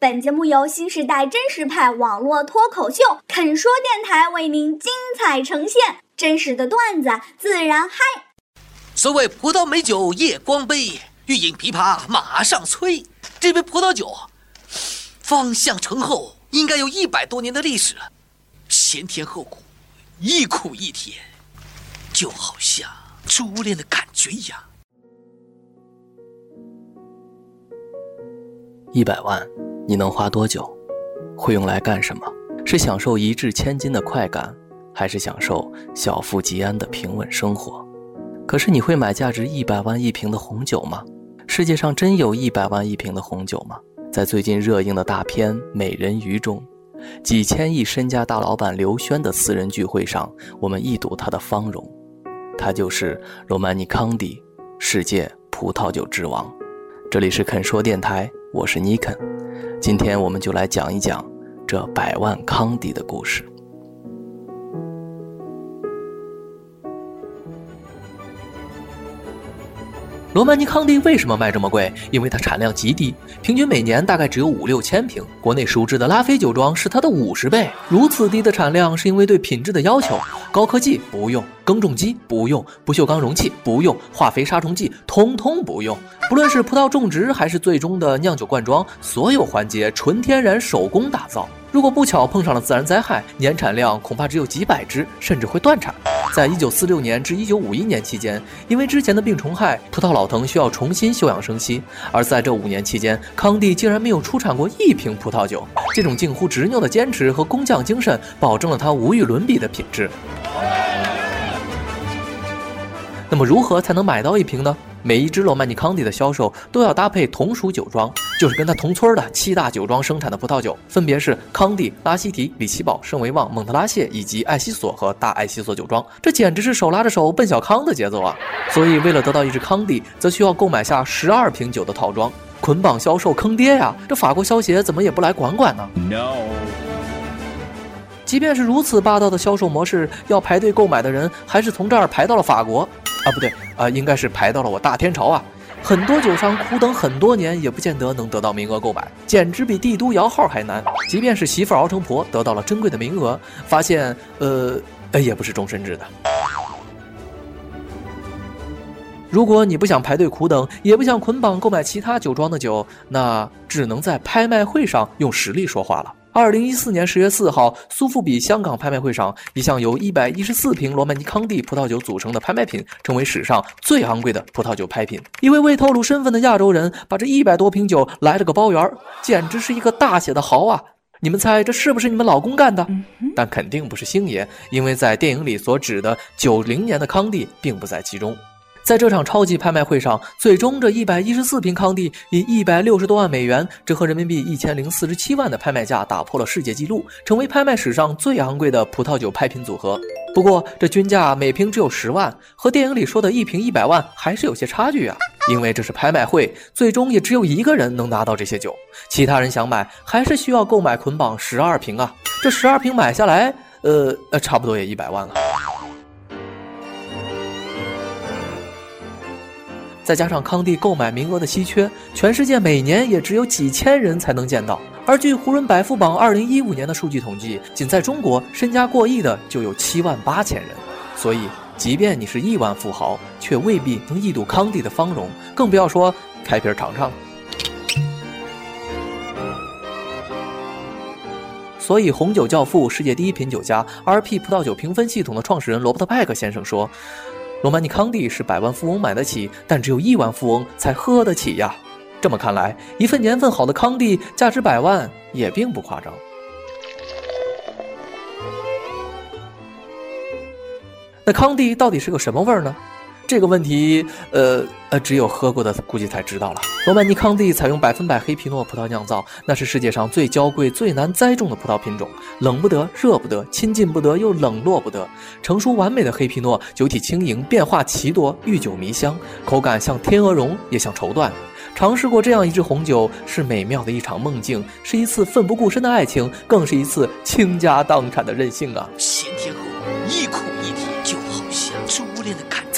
本节目由新时代真实派网络脱口秀肯说电台为您精彩呈现，真实的段子自然嗨。所谓葡萄美酒夜光杯，欲饮琵琶马上催。这杯葡萄酒方向醇厚，应该有一百多年的历史了，先甜后苦，一苦一甜，就好像初恋的感觉一样。一百万。你能花多久？会用来干什么？是享受一掷千金的快感，还是享受小富即安的平稳生活？可是你会买价值一百万一瓶的红酒吗？世界上真有一百万一瓶的红酒吗？在最近热映的大片《美人鱼》中，几千亿身家大老板刘轩的私人聚会上，我们一睹他的芳容。他就是罗曼尼康帝，世界葡萄酒之王。这里是肯说电台，我是尼肯。今天我们就来讲一讲这百万康迪的故事。罗曼尼康帝为什么卖这么贵？因为它产量极低，平均每年大概只有五六千瓶。国内熟知的拉菲酒庄是它的五十倍。如此低的产量，是因为对品质的要求。高科技不用，耕种机不用，不锈钢容器不用，化肥杀虫剂通通不用。不论是葡萄种植还是最终的酿酒灌装，所有环节纯天然手工打造。如果不巧碰上了自然灾害，年产量恐怕只有几百只，甚至会断产。在一九四六年至一九五一年期间，因为之前的病虫害，葡萄老藤需要重新休养生息。而在这五年期间，康帝竟然没有出产过一瓶葡萄酒。这种近乎执拗的坚持和工匠精神，保证了他无与伦比的品质。那么，如何才能买到一瓶呢？每一支罗曼尼康帝的销售都要搭配同属酒庄，就是跟他同村的七大酒庄生产的葡萄酒，分别是康帝、拉希提、里奇堡、圣维旺、蒙特拉谢以及艾希索和大艾希索酒庄。这简直是手拉着手奔小康的节奏啊！所以，为了得到一支康帝，则需要购买下十二瓶酒的套装，捆绑销售坑爹呀！这法国消协怎么也不来管管呢？No。即便是如此霸道的销售模式，要排队购买的人还是从这儿排到了法国。啊，不对，啊，应该是排到了我大天朝啊！很多酒商苦等很多年，也不见得能得到名额购买，简直比帝都摇号还难。即便是媳妇熬成婆，得到了珍贵的名额，发现，呃，也不是终身制的。如果你不想排队苦等，也不想捆绑购买其他酒庄的酒，那只能在拍卖会上用实力说话了。二零一四年十月四号，苏富比香港拍卖会上，一项由一百一十四瓶罗曼尼康帝葡萄酒组成的拍卖品，成为史上最昂贵的葡萄酒拍品。一位未透露身份的亚洲人把这一百多瓶酒来了个包圆儿，简直是一个大写的豪啊！你们猜这是不是你们老公干的？但肯定不是星爷，因为在电影里所指的九零年的康帝并不在其中。在这场超级拍卖会上，最终这一百一十四瓶康帝以一百六十多万美元，折合人民币一千零四十七万的拍卖价打破了世界纪录，成为拍卖史上最昂贵的葡萄酒拍品组合。不过，这均价每瓶只有十万，和电影里说的一瓶一百万还是有些差距啊。因为这是拍卖会，最终也只有一个人能拿到这些酒，其他人想买还是需要购买捆绑十二瓶啊。这十二瓶买下来，呃呃，差不多也一百万了。再加上康帝购买名额的稀缺，全世界每年也只有几千人才能见到。而据胡润百富榜二零一五年的数据统计，仅在中国身家过亿的就有七万八千人。所以，即便你是亿万富豪，却未必能一睹康帝的芳容，更不要说开瓶尝尝。所以，红酒教父、世界第一品酒家 RP 葡萄酒评分系统的创始人罗伯特派克先生说。罗曼尼康帝是百万富翁买得起，但只有亿万富翁才喝得起呀。这么看来，一份年份好的康帝价值百万也并不夸张。那康帝到底是个什么味儿呢？这个问题，呃呃，只有喝过的估计才知道了。罗曼尼康帝采用百分百黑皮诺葡萄酿造，那是世界上最娇贵、最难栽种的葡萄品种，冷不得，热不得，亲近不得，又冷落不得。成熟完美的黑皮诺，酒体轻盈，变化奇多，遇酒迷香，口感像天鹅绒，也像绸缎。尝试过这样一支红酒，是美妙的一场梦境，是一次奋不顾身的爱情，更是一次倾家荡产的任性啊！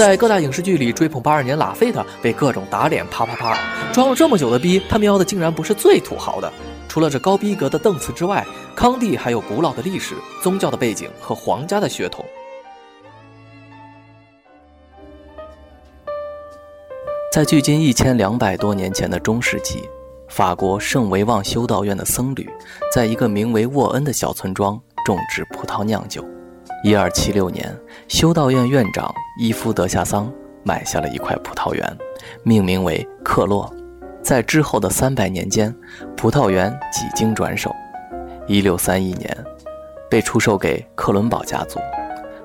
在各大影视剧里追捧八二年拉菲的，被各种打脸，啪啪啪。装了这么久的逼，他喵的竟然不是最土豪的。除了这高逼格的邓祠之外，康帝还有古老的历史、宗教的背景和皇家的血统。在距今一千两百多年前的中世纪，法国圣维旺修道院的僧侣在一个名为沃恩的小村庄种植葡萄酿酒。一二七六年，修道院院长伊夫德夏桑买下了一块葡萄园，命名为克洛。在之后的三百年间，葡萄园几经转手。一六三一年，被出售给克伦堡家族，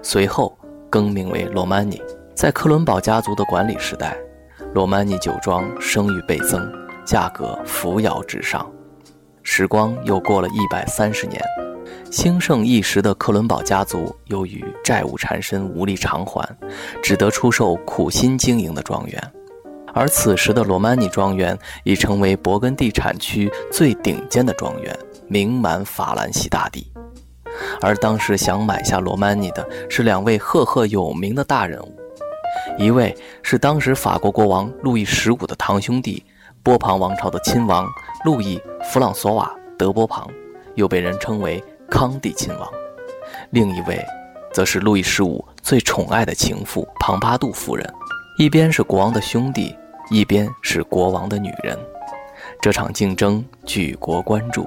随后更名为罗曼尼。在克伦堡家族的管理时代。罗曼尼酒庄声誉倍增，价格扶摇直上。时光又过了一百三十年，兴盛一时的克伦堡家族由于债务缠身，无力偿还，只得出售苦心经营的庄园。而此时的罗曼尼庄园已成为勃艮第产区最顶尖的庄园，名满法兰西大地。而当时想买下罗曼尼的是两位赫赫有名的大人物。一位是当时法国国王路易十五的堂兄弟，波旁王朝的亲王路易弗朗索瓦德波旁，又被人称为康帝亲王；另一位，则是路易十五最宠爱的情妇庞巴杜夫人。一边是国王的兄弟，一边是国王的女人，这场竞争举国关注。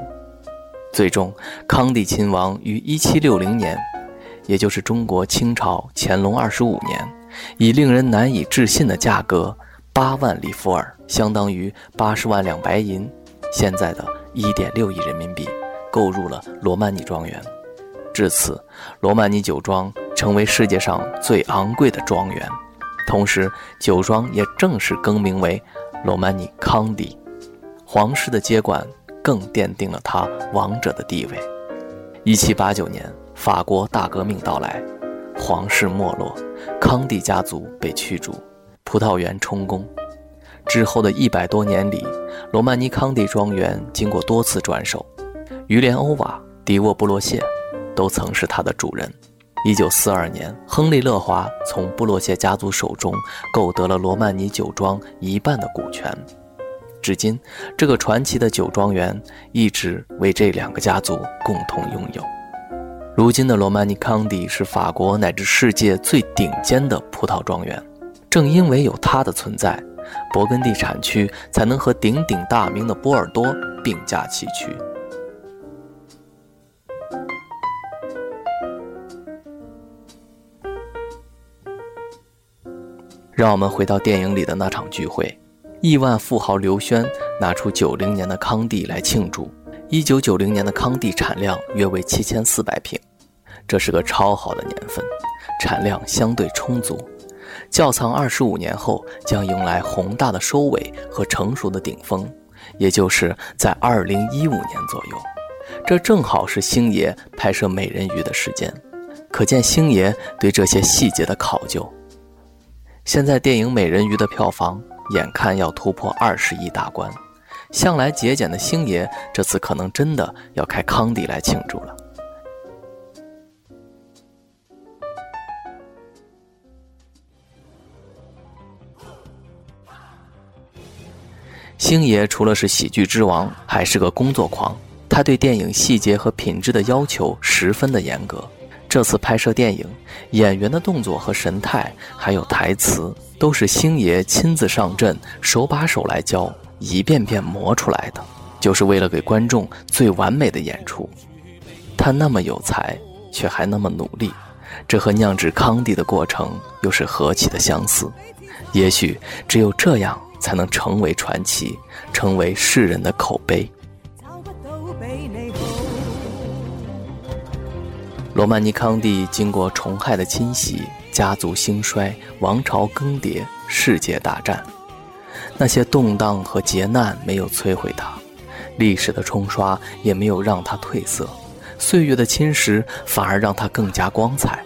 最终，康帝亲王于1760年，也就是中国清朝乾隆二十五年。以令人难以置信的价格，八万里弗尔，相当于八十万两白银，现在的一点六亿人民币，购入了罗曼尼庄园。至此，罗曼尼酒庄成为世界上最昂贵的庄园，同时酒庄也正式更名为罗曼尼康帝。皇室的接管更奠定了他王者的地位。一七八九年，法国大革命到来。皇室没落，康帝家族被驱逐，葡萄园充公。之后的一百多年里，罗曼尼康帝庄园经过多次转手，于连欧瓦、迪沃布洛谢都曾是他的主人。一九四二年，亨利勒华从布洛谢家族手中购得了罗曼尼酒庄一半的股权。至今，这个传奇的酒庄园一直为这两个家族共同拥有。如今的罗曼尼康帝是法国乃至世界最顶尖的葡萄庄园，正因为有它的存在，勃艮第产区才能和鼎鼎大名的波尔多并驾齐驱。让我们回到电影里的那场聚会，亿万富豪刘轩拿出九零年的康帝来庆祝。一九九零年的康帝产量约为七千四百瓶。这是个超好的年份，产量相对充足。窖藏二十五年后，将迎来宏大的收尾和成熟的顶峰，也就是在二零一五年左右。这正好是星爷拍摄《美人鱼》的时间，可见星爷对这些细节的考究。现在电影《美人鱼》的票房眼看要突破二十亿大关，向来节俭的星爷这次可能真的要开康帝来庆祝了。星爷除了是喜剧之王，还是个工作狂。他对电影细节和品质的要求十分的严格。这次拍摄电影，演员的动作和神态，还有台词，都是星爷亲自上阵，手把手来教，一遍遍磨出来的，就是为了给观众最完美的演出。他那么有才，却还那么努力，这和酿制康帝的过程又是何其的相似。也许只有这样。才能成为传奇，成为世人的口碑。罗曼尼康帝经过虫害的侵袭，家族兴衰，王朝更迭，世界大战，那些动荡和劫难没有摧毁他，历史的冲刷也没有让他褪色，岁月的侵蚀反而让他更加光彩。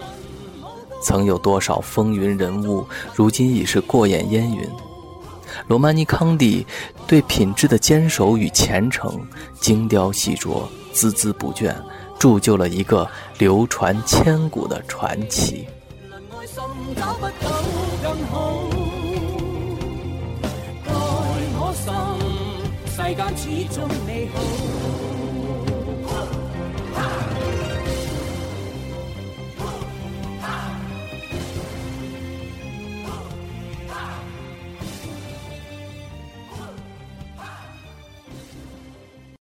曾有多少风云人物，如今已是过眼烟云。罗曼尼康帝对品质的坚守与虔诚，精雕细琢，孜孜不倦，铸就了一个流传千古的传奇。世间始终美好。